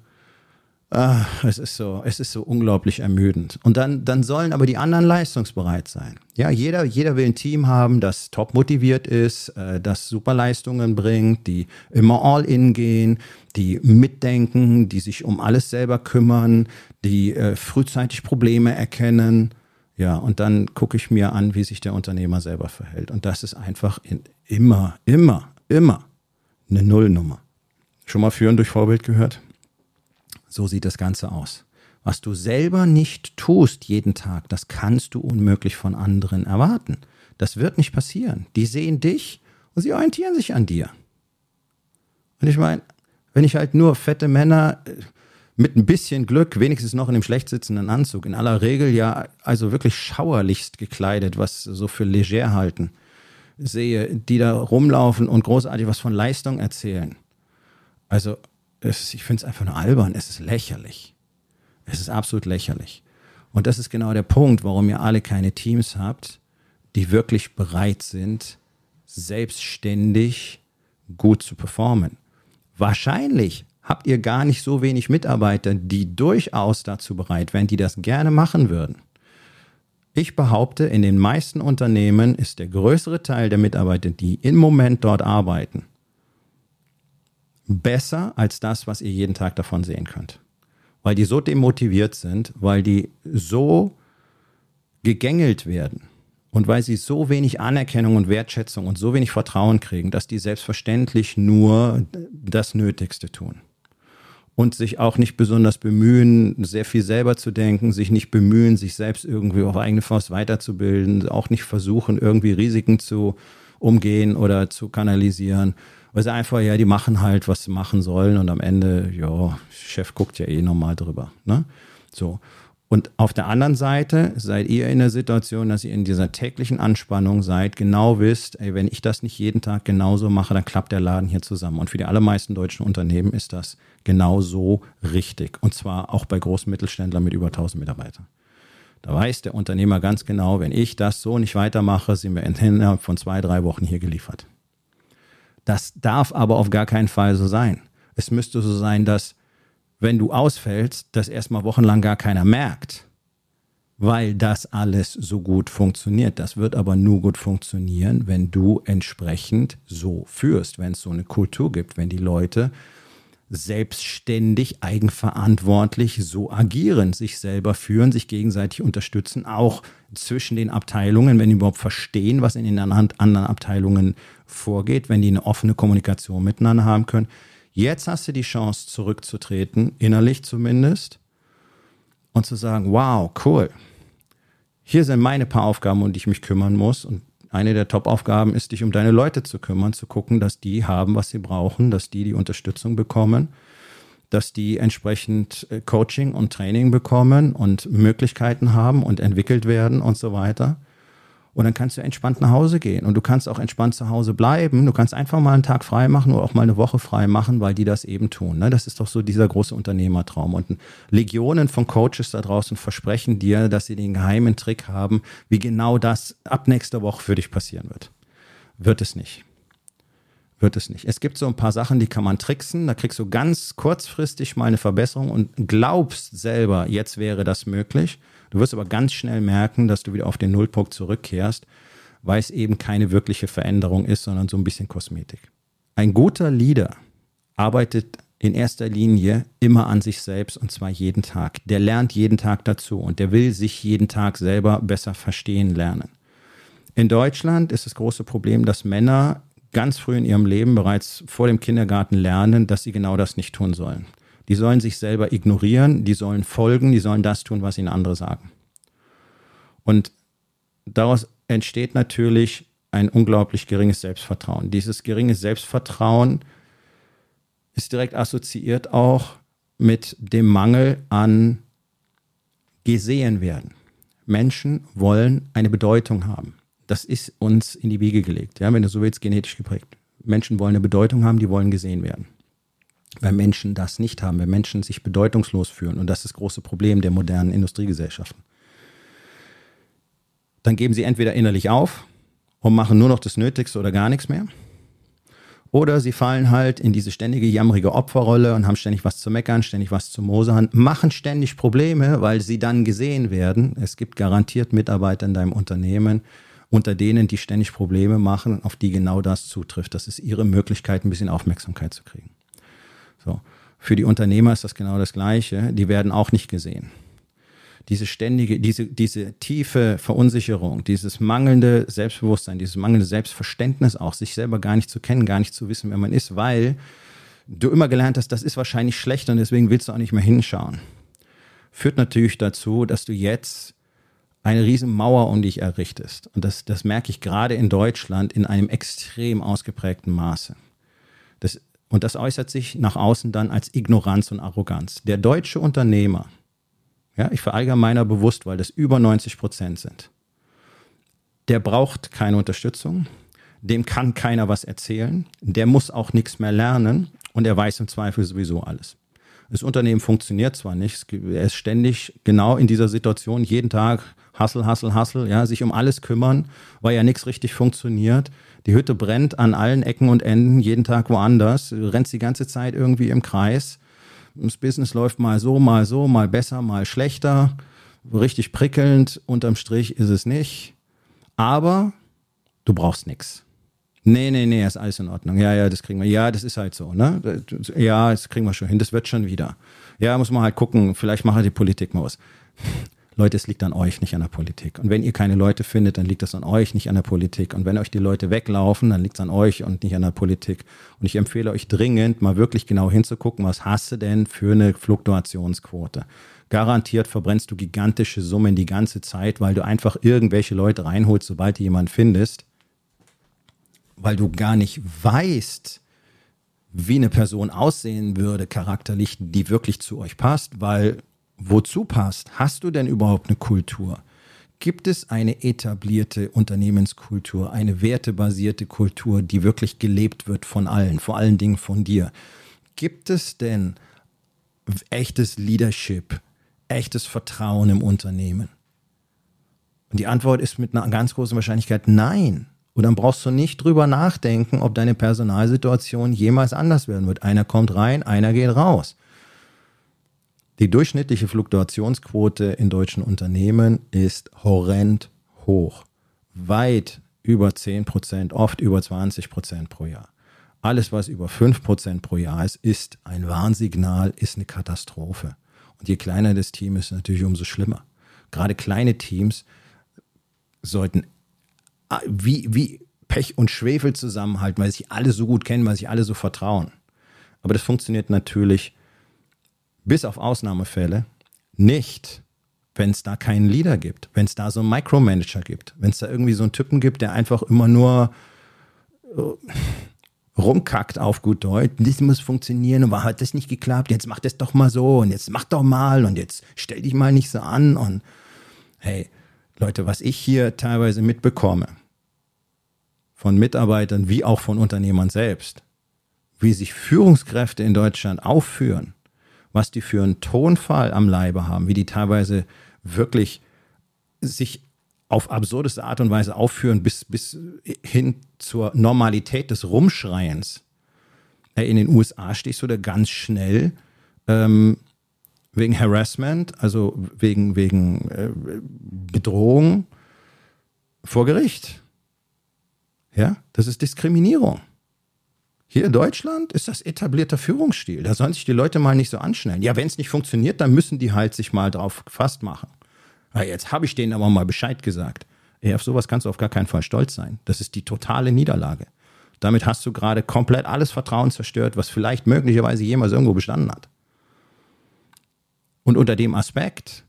Ah, es ist so, es ist so unglaublich ermüdend. Und dann, dann sollen aber die anderen leistungsbereit sein. Ja, jeder, jeder will ein Team haben, das top motiviert ist, äh, das super Leistungen bringt, die immer all in gehen, die mitdenken, die sich um alles selber kümmern, die äh, frühzeitig Probleme erkennen. Ja, und dann gucke ich mir an, wie sich der Unternehmer selber verhält. Und das ist einfach in, immer, immer, immer eine Nullnummer. Schon mal führen durch Vorbild gehört? So sieht das Ganze aus. Was du selber nicht tust jeden Tag, das kannst du unmöglich von anderen erwarten. Das wird nicht passieren. Die sehen dich und sie orientieren sich an dir. Und ich meine, wenn ich halt nur fette Männer äh, mit ein bisschen Glück, wenigstens noch in dem schlecht sitzenden Anzug, in aller Regel ja also wirklich schauerlichst gekleidet, was so für leger halten, sehe, die da rumlaufen und großartig was von Leistung erzählen. Also es, ich finde es einfach nur albern. Es ist lächerlich. Es ist absolut lächerlich. Und das ist genau der Punkt, warum ihr alle keine Teams habt, die wirklich bereit sind, selbstständig gut zu performen. Wahrscheinlich habt ihr gar nicht so wenig Mitarbeiter, die durchaus dazu bereit wären, die das gerne machen würden. Ich behaupte, in den meisten Unternehmen ist der größere Teil der Mitarbeiter, die im Moment dort arbeiten, besser als das, was ihr jeden Tag davon sehen könnt. Weil die so demotiviert sind, weil die so gegängelt werden und weil sie so wenig Anerkennung und Wertschätzung und so wenig Vertrauen kriegen, dass die selbstverständlich nur das Nötigste tun. Und sich auch nicht besonders bemühen, sehr viel selber zu denken, sich nicht bemühen, sich selbst irgendwie auf eigene Faust weiterzubilden, auch nicht versuchen, irgendwie Risiken zu umgehen oder zu kanalisieren weil sie einfach, ja, die machen halt, was sie machen sollen und am Ende, ja, Chef guckt ja eh nochmal drüber. Ne? So. Und auf der anderen Seite seid ihr in der Situation, dass ihr in dieser täglichen Anspannung seid, genau wisst, ey, wenn ich das nicht jeden Tag genauso mache, dann klappt der Laden hier zusammen. Und für die allermeisten deutschen Unternehmen ist das genauso richtig. Und zwar auch bei großen Mittelständlern mit über 1000 Mitarbeitern. Da weiß der Unternehmer ganz genau, wenn ich das so nicht weitermache, sind wir innerhalb von zwei, drei Wochen hier geliefert. Das darf aber auf gar keinen Fall so sein. Es müsste so sein, dass wenn du ausfällst, das erstmal wochenlang gar keiner merkt, weil das alles so gut funktioniert. Das wird aber nur gut funktionieren, wenn du entsprechend so führst, wenn es so eine Kultur gibt, wenn die Leute selbstständig, eigenverantwortlich so agieren, sich selber führen, sich gegenseitig unterstützen, auch zwischen den Abteilungen, wenn die überhaupt verstehen, was in den anderen Abteilungen vorgeht, wenn die eine offene Kommunikation miteinander haben können. Jetzt hast du die Chance zurückzutreten, innerlich zumindest, und zu sagen, wow, cool, hier sind meine paar Aufgaben, um die ich mich kümmern muss und eine der Top-Aufgaben ist, dich um deine Leute zu kümmern, zu gucken, dass die haben, was sie brauchen, dass die die Unterstützung bekommen, dass die entsprechend äh, Coaching und Training bekommen und Möglichkeiten haben und entwickelt werden und so weiter. Und dann kannst du entspannt nach Hause gehen. Und du kannst auch entspannt zu Hause bleiben. Du kannst einfach mal einen Tag frei machen oder auch mal eine Woche frei machen, weil die das eben tun. Ne? Das ist doch so dieser große Unternehmertraum. Und Legionen von Coaches da draußen versprechen dir, dass sie den geheimen Trick haben, wie genau das ab nächster Woche für dich passieren wird. Wird es nicht wird es nicht. Es gibt so ein paar Sachen, die kann man tricksen. Da kriegst du ganz kurzfristig mal eine Verbesserung und glaubst selber, jetzt wäre das möglich. Du wirst aber ganz schnell merken, dass du wieder auf den Nullpunkt zurückkehrst, weil es eben keine wirkliche Veränderung ist, sondern so ein bisschen Kosmetik. Ein guter Leader arbeitet in erster Linie immer an sich selbst und zwar jeden Tag. Der lernt jeden Tag dazu und der will sich jeden Tag selber besser verstehen lernen. In Deutschland ist das große Problem, dass Männer ganz früh in ihrem Leben bereits vor dem Kindergarten lernen, dass sie genau das nicht tun sollen. Die sollen sich selber ignorieren, die sollen folgen, die sollen das tun, was ihnen andere sagen. Und daraus entsteht natürlich ein unglaublich geringes Selbstvertrauen. Dieses geringe Selbstvertrauen ist direkt assoziiert auch mit dem Mangel an gesehen werden. Menschen wollen eine Bedeutung haben. Das ist uns in die Wiege gelegt. Ja, wenn du so willst, genetisch geprägt. Menschen wollen eine Bedeutung haben, die wollen gesehen werden. Wenn Menschen das nicht haben, wenn Menschen sich bedeutungslos fühlen, und das ist das große Problem der modernen Industriegesellschaften, dann geben sie entweder innerlich auf und machen nur noch das Nötigste oder gar nichts mehr. Oder sie fallen halt in diese ständige jammerige Opferrolle und haben ständig was zu meckern, ständig was zu mosern, machen ständig Probleme, weil sie dann gesehen werden. Es gibt garantiert Mitarbeiter in deinem Unternehmen, unter denen, die ständig Probleme machen, auf die genau das zutrifft. Das ist ihre Möglichkeit, ein bisschen Aufmerksamkeit zu kriegen. So. Für die Unternehmer ist das genau das Gleiche. Die werden auch nicht gesehen. Diese ständige, diese, diese tiefe Verunsicherung, dieses mangelnde Selbstbewusstsein, dieses mangelnde Selbstverständnis auch, sich selber gar nicht zu kennen, gar nicht zu wissen, wer man ist, weil du immer gelernt hast, das ist wahrscheinlich schlecht und deswegen willst du auch nicht mehr hinschauen. Führt natürlich dazu, dass du jetzt eine riesen Mauer um dich errichtest. Und das, das merke ich gerade in Deutschland in einem extrem ausgeprägten Maße. Und das äußert sich nach außen dann als Ignoranz und Arroganz. Der deutsche Unternehmer, ja, ich verallgemeiner bewusst, weil das über 90 Prozent sind, der braucht keine Unterstützung, dem kann keiner was erzählen, der muss auch nichts mehr lernen und er weiß im Zweifel sowieso alles. Das Unternehmen funktioniert zwar nicht, er ist ständig genau in dieser Situation, jeden Tag Hassel, Hassel, Hassel, ja, sich um alles kümmern, weil ja nichts richtig funktioniert. Die Hütte brennt an allen Ecken und Enden, jeden Tag woanders, du rennst die ganze Zeit irgendwie im Kreis. Das Business läuft mal so, mal so, mal besser, mal schlechter. Richtig prickelnd, unterm Strich ist es nicht. Aber du brauchst nichts. Nee, nee, nee, ist alles in Ordnung. Ja, ja, das kriegen wir. Ja, das ist halt so, ne? Ja, das kriegen wir schon hin. Das wird schon wieder. Ja, muss man halt gucken. Vielleicht macht die Politik mal was. Leute, es liegt an euch, nicht an der Politik. Und wenn ihr keine Leute findet, dann liegt das an euch, nicht an der Politik. Und wenn euch die Leute weglaufen, dann liegt es an euch und nicht an der Politik. Und ich empfehle euch dringend, mal wirklich genau hinzugucken, was hast du denn für eine Fluktuationsquote? Garantiert verbrennst du gigantische Summen die ganze Zeit, weil du einfach irgendwelche Leute reinholst, sobald du jemanden findest, weil du gar nicht weißt, wie eine Person aussehen würde, charakterlich, die wirklich zu euch passt, weil wozu passt? Hast du denn überhaupt eine Kultur? Gibt es eine etablierte Unternehmenskultur, eine wertebasierte Kultur, die wirklich gelebt wird von allen, vor allen Dingen von dir? Gibt es denn echtes Leadership, echtes Vertrauen im Unternehmen? Und die Antwort ist mit einer ganz großen Wahrscheinlichkeit nein. Und dann brauchst du nicht drüber nachdenken, ob deine Personalsituation jemals anders werden wird. Einer kommt rein, einer geht raus. Die durchschnittliche Fluktuationsquote in deutschen Unternehmen ist horrend hoch. Weit über 10 Prozent, oft über 20 Prozent pro Jahr. Alles, was über 5 Prozent pro Jahr ist, ist ein Warnsignal, ist eine Katastrophe. Und je kleiner das Team ist, natürlich umso schlimmer. Gerade kleine Teams sollten ah, wie, wie Pech und Schwefel zusammenhalten, weil sich alle so gut kennen, weil sich alle so vertrauen. Aber das funktioniert natürlich bis auf Ausnahmefälle nicht, wenn es da keinen Leader gibt, wenn es da so einen Micromanager gibt, wenn es da irgendwie so einen Typen gibt, der einfach immer nur äh, rumkackt auf gut Deutsch, das muss funktionieren und war hat das nicht geklappt, jetzt mach das doch mal so und jetzt mach doch mal und jetzt stell dich mal nicht so an und hey, Leute, was ich hier teilweise mitbekomme von Mitarbeitern wie auch von Unternehmern selbst, wie sich Führungskräfte in Deutschland aufführen, was die für einen Tonfall am Leibe haben, wie die teilweise wirklich sich auf absurdeste Art und Weise aufführen, bis, bis hin zur Normalität des Rumschreiens. In den USA stehst du da ganz schnell ähm, wegen Harassment, also wegen, wegen äh, Bedrohung vor Gericht. Ja, das ist Diskriminierung. Hier in Deutschland ist das etablierter Führungsstil. Da sollen sich die Leute mal nicht so anschnellen. Ja, wenn es nicht funktioniert, dann müssen die halt sich mal drauf gefasst machen. Ja, jetzt habe ich denen aber mal Bescheid gesagt. Ey, auf sowas kannst du auf gar keinen Fall stolz sein. Das ist die totale Niederlage. Damit hast du gerade komplett alles Vertrauen zerstört, was vielleicht möglicherweise jemals irgendwo bestanden hat. Und unter dem Aspekt,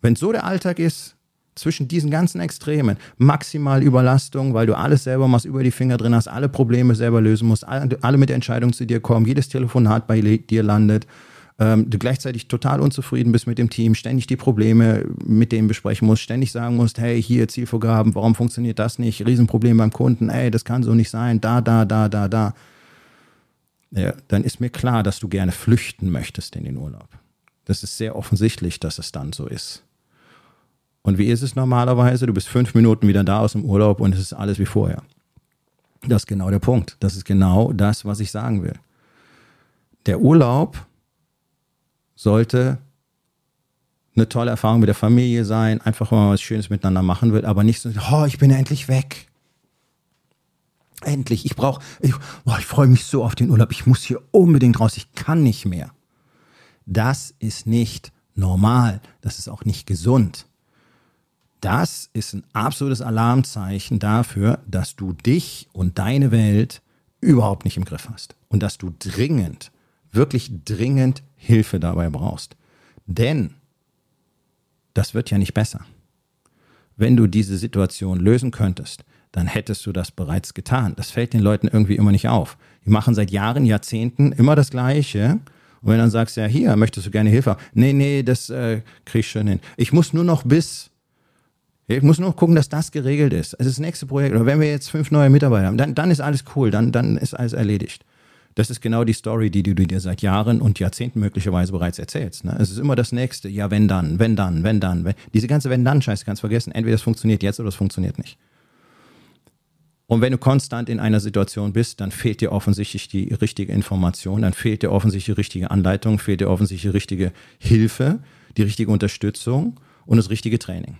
wenn so der Alltag ist, zwischen diesen ganzen Extremen, maximal Überlastung, weil du alles selber machst, über die Finger drin hast, alle Probleme selber lösen musst, alle mit der Entscheidung zu dir kommen, jedes Telefonat bei dir landet, ähm, du gleichzeitig total unzufrieden bist mit dem Team, ständig die Probleme mit dem besprechen musst, ständig sagen musst, hey, hier Zielvorgaben, warum funktioniert das nicht? Riesenproblem beim Kunden, ey, das kann so nicht sein, da, da, da, da, da. Ja, dann ist mir klar, dass du gerne flüchten möchtest in den Urlaub. Das ist sehr offensichtlich, dass es dann so ist. Und wie ist es normalerweise? Du bist fünf Minuten wieder da aus dem Urlaub und es ist alles wie vorher. Das ist genau der Punkt. Das ist genau das, was ich sagen will. Der Urlaub sollte eine tolle Erfahrung mit der Familie sein, einfach mal was Schönes miteinander machen will, aber nicht so, oh, ich bin endlich weg. Endlich, ich brauche, ich, oh, ich freue mich so auf den Urlaub, ich muss hier unbedingt raus, ich kann nicht mehr. Das ist nicht normal, das ist auch nicht gesund. Das ist ein absolutes Alarmzeichen dafür, dass du dich und deine Welt überhaupt nicht im Griff hast und dass du dringend, wirklich dringend Hilfe dabei brauchst. Denn das wird ja nicht besser. Wenn du diese Situation lösen könntest, dann hättest du das bereits getan. Das fällt den Leuten irgendwie immer nicht auf. Die machen seit Jahren, Jahrzehnten immer das Gleiche. Und wenn du dann sagst, ja, hier, möchtest du gerne Hilfe? Nee, nee, das äh, krieg ich schon hin. Ich muss nur noch bis, ich muss nur gucken, dass das geregelt ist. Also das nächste Projekt, oder wenn wir jetzt fünf neue Mitarbeiter haben, dann, dann ist alles cool, dann, dann ist alles erledigt. Das ist genau die Story, die du dir seit Jahren und Jahrzehnten möglicherweise bereits erzählst. Ne? Es ist immer das Nächste. Ja, wenn dann, wenn dann, wenn dann. Wenn. Diese ganze Wenn-Dann-Scheiße kannst du vergessen. Entweder es funktioniert jetzt oder es funktioniert nicht. Und wenn du konstant in einer Situation bist, dann fehlt dir offensichtlich die richtige Information, dann fehlt dir offensichtlich die richtige Anleitung, fehlt dir offensichtlich die richtige Hilfe, die richtige Unterstützung und das richtige Training.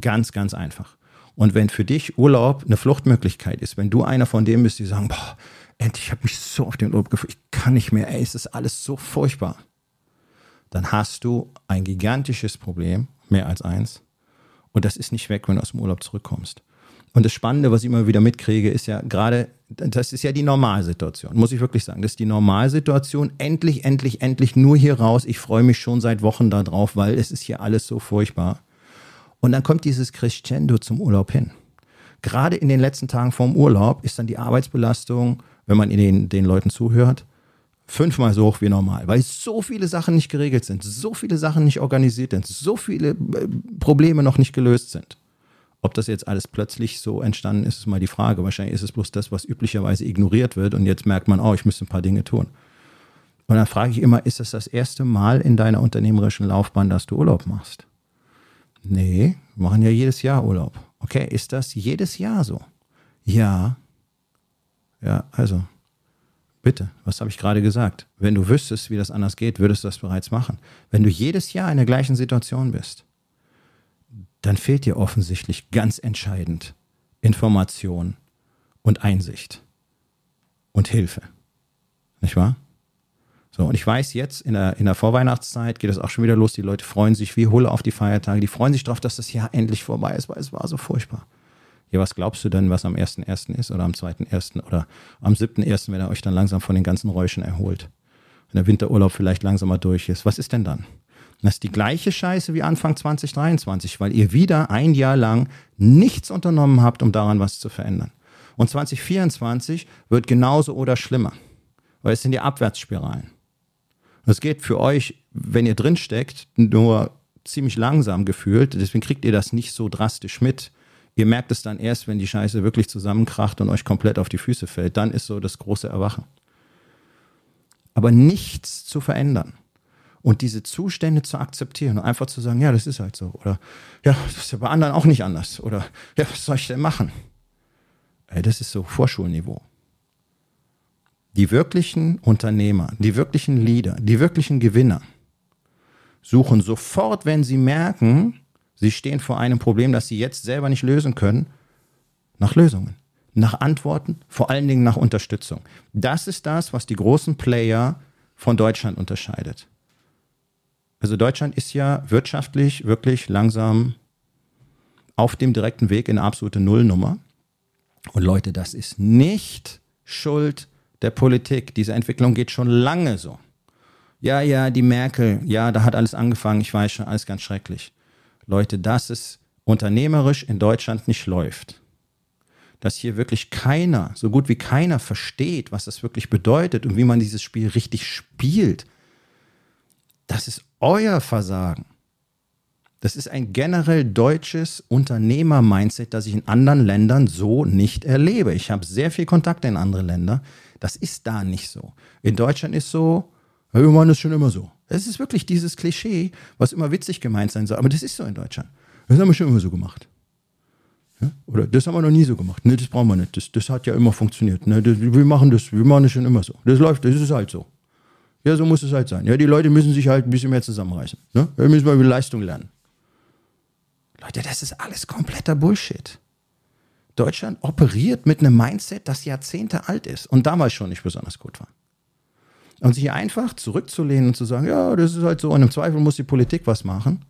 Ganz, ganz einfach. Und wenn für dich Urlaub eine Fluchtmöglichkeit ist, wenn du einer von denen bist, die sagen, boah, endlich, ich habe mich so auf den Urlaub gefühlt, ich kann nicht mehr, ey, es ist alles so furchtbar. Dann hast du ein gigantisches Problem, mehr als eins. Und das ist nicht weg, wenn du aus dem Urlaub zurückkommst. Und das Spannende, was ich immer wieder mitkriege, ist ja gerade, das ist ja die Normalsituation, muss ich wirklich sagen. Das ist die Normalsituation. Endlich, endlich, endlich nur hier raus. Ich freue mich schon seit Wochen darauf, weil es ist hier alles so furchtbar. Und dann kommt dieses Crescendo zum Urlaub hin. Gerade in den letzten Tagen vorm Urlaub ist dann die Arbeitsbelastung wenn man den, den Leuten zuhört, fünfmal so hoch wie normal, weil so viele Sachen nicht geregelt sind, so viele Sachen nicht organisiert sind, so viele äh, Probleme noch nicht gelöst sind. Ob das jetzt alles plötzlich so entstanden ist, ist mal die Frage. Wahrscheinlich ist es bloß das, was üblicherweise ignoriert wird und jetzt merkt man, oh, ich müsste ein paar Dinge tun. Und dann frage ich immer, ist das das erste Mal in deiner unternehmerischen Laufbahn, dass du Urlaub machst? Nee, wir machen ja jedes Jahr Urlaub. Okay, ist das jedes Jahr so? Ja, ja, also, bitte, was habe ich gerade gesagt? Wenn du wüsstest, wie das anders geht, würdest du das bereits machen. Wenn du jedes Jahr in der gleichen Situation bist, dann fehlt dir offensichtlich ganz entscheidend Information und Einsicht und Hilfe. Nicht wahr? So, und ich weiß jetzt, in der, in der Vorweihnachtszeit geht es auch schon wieder los. Die Leute freuen sich wie Hulle auf die Feiertage. Die freuen sich darauf, dass das Jahr endlich vorbei ist, weil es war so furchtbar. Ja, was glaubst du denn, was am 1.1. ist oder am 2.1. oder am 7.1., wenn er euch dann langsam von den ganzen Räuschen erholt? Wenn der Winterurlaub vielleicht langsamer durch ist. Was ist denn dann? Das ist die gleiche Scheiße wie Anfang 2023, weil ihr wieder ein Jahr lang nichts unternommen habt, um daran was zu verändern. Und 2024 wird genauso oder schlimmer, weil es sind die Abwärtsspiralen. Es geht für euch, wenn ihr drinsteckt, nur ziemlich langsam gefühlt. Deswegen kriegt ihr das nicht so drastisch mit. Ihr merkt es dann erst, wenn die Scheiße wirklich zusammenkracht und euch komplett auf die Füße fällt. Dann ist so das große Erwachen. Aber nichts zu verändern und diese Zustände zu akzeptieren und einfach zu sagen, ja, das ist halt so. Oder ja, das ist ja bei anderen auch nicht anders. Oder ja, was soll ich denn machen? Ey, das ist so Vorschulniveau. Die wirklichen Unternehmer, die wirklichen Leader, die wirklichen Gewinner suchen sofort, wenn sie merken, Sie stehen vor einem Problem, das Sie jetzt selber nicht lösen können, nach Lösungen. nach Antworten, vor allen Dingen nach Unterstützung. Das ist das, was die großen Player von Deutschland unterscheidet. Also Deutschland ist ja wirtschaftlich wirklich langsam auf dem direkten Weg in eine absolute Nullnummer. Und Leute, das ist nicht Schuld der Politik. Diese Entwicklung geht schon lange so. Ja, ja, die Merkel, ja, da hat alles angefangen, ich weiß schon, alles ganz schrecklich. Leute, dass es unternehmerisch in Deutschland nicht läuft. Dass hier wirklich keiner, so gut wie keiner versteht, was das wirklich bedeutet und wie man dieses Spiel richtig spielt. Das ist euer Versagen. Das ist ein generell deutsches Unternehmer-Mindset, das ich in anderen Ländern so nicht erlebe. Ich habe sehr viel Kontakte in andere Länder. Das ist da nicht so. In Deutschland ist so, wir machen das schon immer so. Es ist wirklich dieses Klischee, was immer witzig gemeint sein soll. Aber das ist so in Deutschland. Das haben wir schon immer so gemacht. Ja? Oder das haben wir noch nie so gemacht. Nee, das brauchen wir nicht. Das, das hat ja immer funktioniert. Ne? Das, wir machen das, wir machen das schon immer so. Das läuft, das ist halt so. Ja, so muss es halt sein. Ja, die Leute müssen sich halt ein bisschen mehr zusammenreißen. Ne? Wir müssen mal über Leistung lernen. Leute, das ist alles kompletter Bullshit. Deutschland operiert mit einem Mindset, das Jahrzehnte alt ist und damals schon nicht besonders gut war. Und sich einfach zurückzulehnen und zu sagen, ja, das ist halt so, und im Zweifel muss die Politik was machen.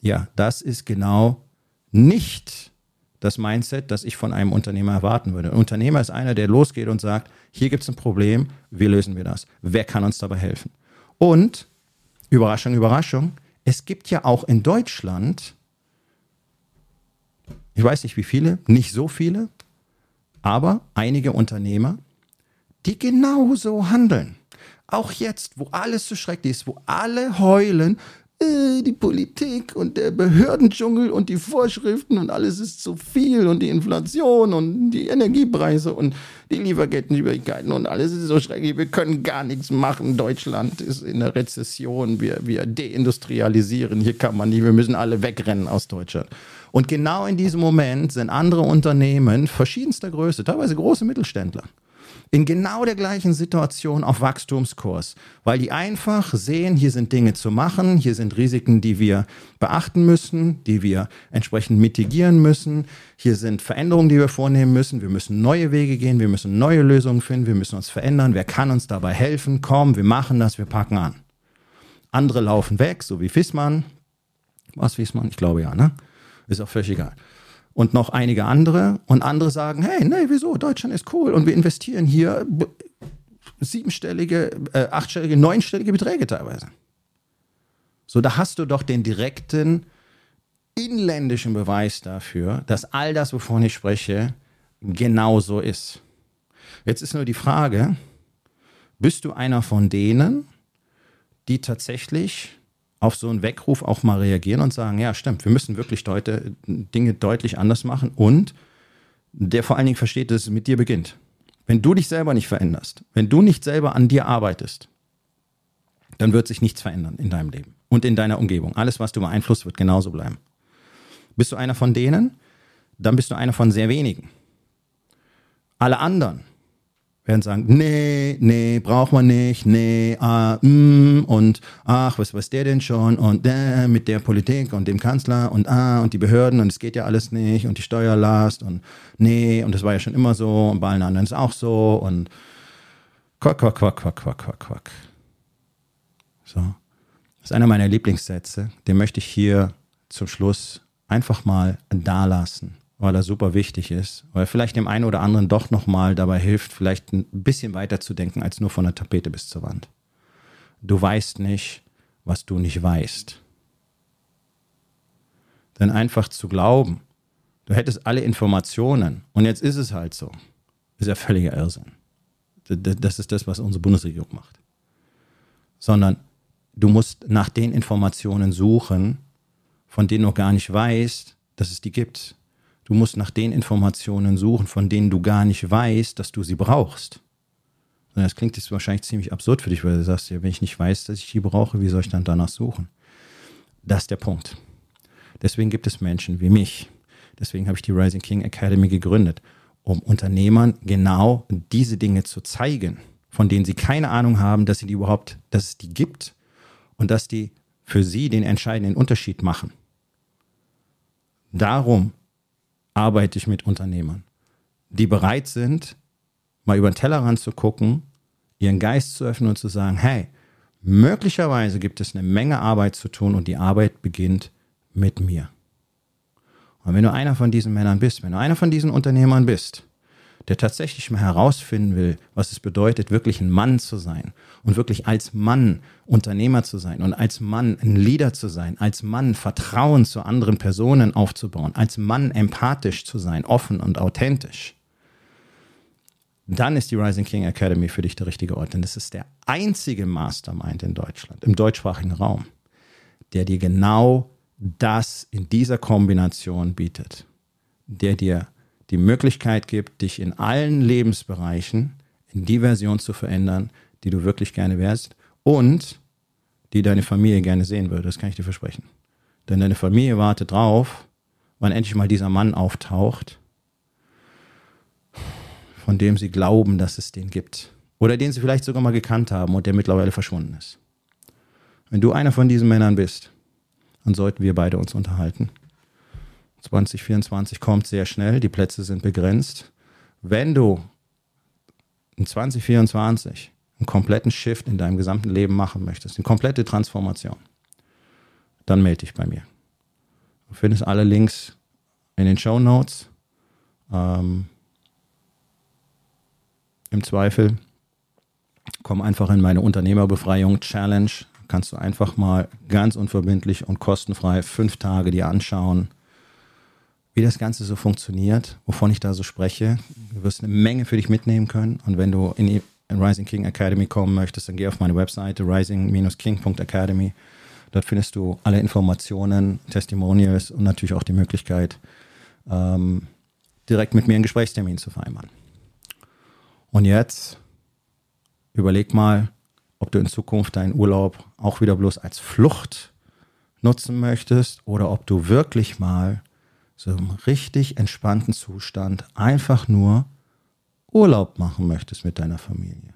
Ja, das ist genau nicht das Mindset, das ich von einem Unternehmer erwarten würde. Ein Unternehmer ist einer, der losgeht und sagt, hier gibt es ein Problem, wie lösen wir das? Wer kann uns dabei helfen? Und, Überraschung, Überraschung, es gibt ja auch in Deutschland, ich weiß nicht wie viele, nicht so viele, aber einige Unternehmer, die genauso handeln. Auch jetzt, wo alles so schrecklich ist, wo alle heulen, äh, die Politik und der Behördendschungel und die Vorschriften und alles ist zu viel und die Inflation und die Energiepreise und die Lieferkettenschwierigkeiten und alles ist so schrecklich. Wir können gar nichts machen. Deutschland ist in der Rezession. Wir, wir deindustrialisieren. Hier kann man nicht. Wir müssen alle wegrennen aus Deutschland. Und genau in diesem Moment sind andere Unternehmen verschiedenster Größe, teilweise große Mittelständler, in genau der gleichen Situation auf Wachstumskurs, weil die einfach sehen, hier sind Dinge zu machen, hier sind Risiken, die wir beachten müssen, die wir entsprechend mitigieren müssen, hier sind Veränderungen, die wir vornehmen müssen, wir müssen neue Wege gehen, wir müssen neue Lösungen finden, wir müssen uns verändern, wer kann uns dabei helfen, komm, wir machen das, wir packen an. Andere laufen weg, so wie Fissmann. Was Fissmann? Ich glaube ja, ne? Ist auch völlig egal und noch einige andere. Und andere sagen, hey, nee, wieso? Deutschland ist cool und wir investieren hier siebenstellige, äh, achtstellige, neunstellige Beträge teilweise. So, da hast du doch den direkten inländischen Beweis dafür, dass all das, wovon ich spreche, genauso ist. Jetzt ist nur die Frage, bist du einer von denen, die tatsächlich auf so einen Weckruf auch mal reagieren und sagen, ja, stimmt, wir müssen wirklich Deute, Dinge deutlich anders machen und der vor allen Dingen versteht, dass es mit dir beginnt. Wenn du dich selber nicht veränderst, wenn du nicht selber an dir arbeitest, dann wird sich nichts verändern in deinem Leben und in deiner Umgebung. Alles, was du beeinflusst, wird genauso bleiben. Bist du einer von denen, dann bist du einer von sehr wenigen. Alle anderen, werden sagen, nee, nee, braucht man nicht, nee, ah, mm, und ach, was weiß der denn schon und äh, mit der Politik und dem Kanzler und ah, und die Behörden und es geht ja alles nicht und die Steuerlast und nee, und das war ja schon immer so und bei allen anderen ist auch so und quack, quack, quack, quack, quack, quack, quack. So. Das ist einer meiner Lieblingssätze, den möchte ich hier zum Schluss einfach mal da lassen weil er super wichtig ist, weil vielleicht dem einen oder anderen doch nochmal dabei hilft, vielleicht ein bisschen weiter zu denken als nur von der Tapete bis zur Wand. Du weißt nicht, was du nicht weißt. Denn einfach zu glauben, du hättest alle Informationen und jetzt ist es halt so, ist ja völliger Irrsinn. Das ist das, was unsere Bundesregierung macht. Sondern du musst nach den Informationen suchen, von denen du gar nicht weißt, dass es die gibt Du musst nach den Informationen suchen, von denen du gar nicht weißt, dass du sie brauchst. Das klingt jetzt wahrscheinlich ziemlich absurd für dich, weil du sagst, ja, wenn ich nicht weiß, dass ich die brauche, wie soll ich dann danach suchen? Das ist der Punkt. Deswegen gibt es Menschen wie mich. Deswegen habe ich die Rising King Academy gegründet, um Unternehmern genau diese Dinge zu zeigen, von denen sie keine Ahnung haben, dass sie die überhaupt, dass es die gibt und dass die für sie den entscheidenden Unterschied machen. Darum arbeite ich mit Unternehmern. die bereit sind, mal über den Tellerrand zu gucken, ihren Geist zu öffnen und zu sagen, hey, möglicherweise gibt es eine Menge Arbeit zu tun und die Arbeit beginnt mit mir. Und wenn du einer von diesen Männern bist, wenn du einer von diesen Unternehmern bist, der tatsächlich mal herausfinden will, was es bedeutet, wirklich ein Mann zu sein und wirklich als Mann Unternehmer zu sein und als Mann ein Leader zu sein, als Mann Vertrauen zu anderen Personen aufzubauen, als Mann empathisch zu sein, offen und authentisch, dann ist die Rising King Academy für dich der richtige Ort. Denn das ist der einzige Mastermind in Deutschland, im deutschsprachigen Raum, der dir genau das in dieser Kombination bietet, der dir die Möglichkeit gibt, dich in allen Lebensbereichen in die Version zu verändern, die du wirklich gerne wärst und die deine Familie gerne sehen würde. Das kann ich dir versprechen. Denn deine Familie wartet drauf, wann endlich mal dieser Mann auftaucht, von dem sie glauben, dass es den gibt. Oder den sie vielleicht sogar mal gekannt haben und der mittlerweile verschwunden ist. Wenn du einer von diesen Männern bist, dann sollten wir beide uns unterhalten. 2024 kommt sehr schnell, die Plätze sind begrenzt. Wenn du in 2024 einen kompletten Shift in deinem gesamten Leben machen möchtest, eine komplette Transformation, dann melde dich bei mir. Du findest alle Links in den Show Notes. Ähm, Im Zweifel komm einfach in meine Unternehmerbefreiung Challenge. Kannst du einfach mal ganz unverbindlich und kostenfrei fünf Tage dir anschauen wie das Ganze so funktioniert, wovon ich da so spreche. Du wirst eine Menge für dich mitnehmen können. Und wenn du in die Rising King Academy kommen möchtest, dann geh auf meine Webseite rising-king.academy. Dort findest du alle Informationen, Testimonials und natürlich auch die Möglichkeit, ähm, direkt mit mir einen Gesprächstermin zu vereinbaren. Und jetzt überleg mal, ob du in Zukunft deinen Urlaub auch wieder bloß als Flucht nutzen möchtest oder ob du wirklich mal so im richtig entspannten Zustand einfach nur Urlaub machen möchtest mit deiner Familie.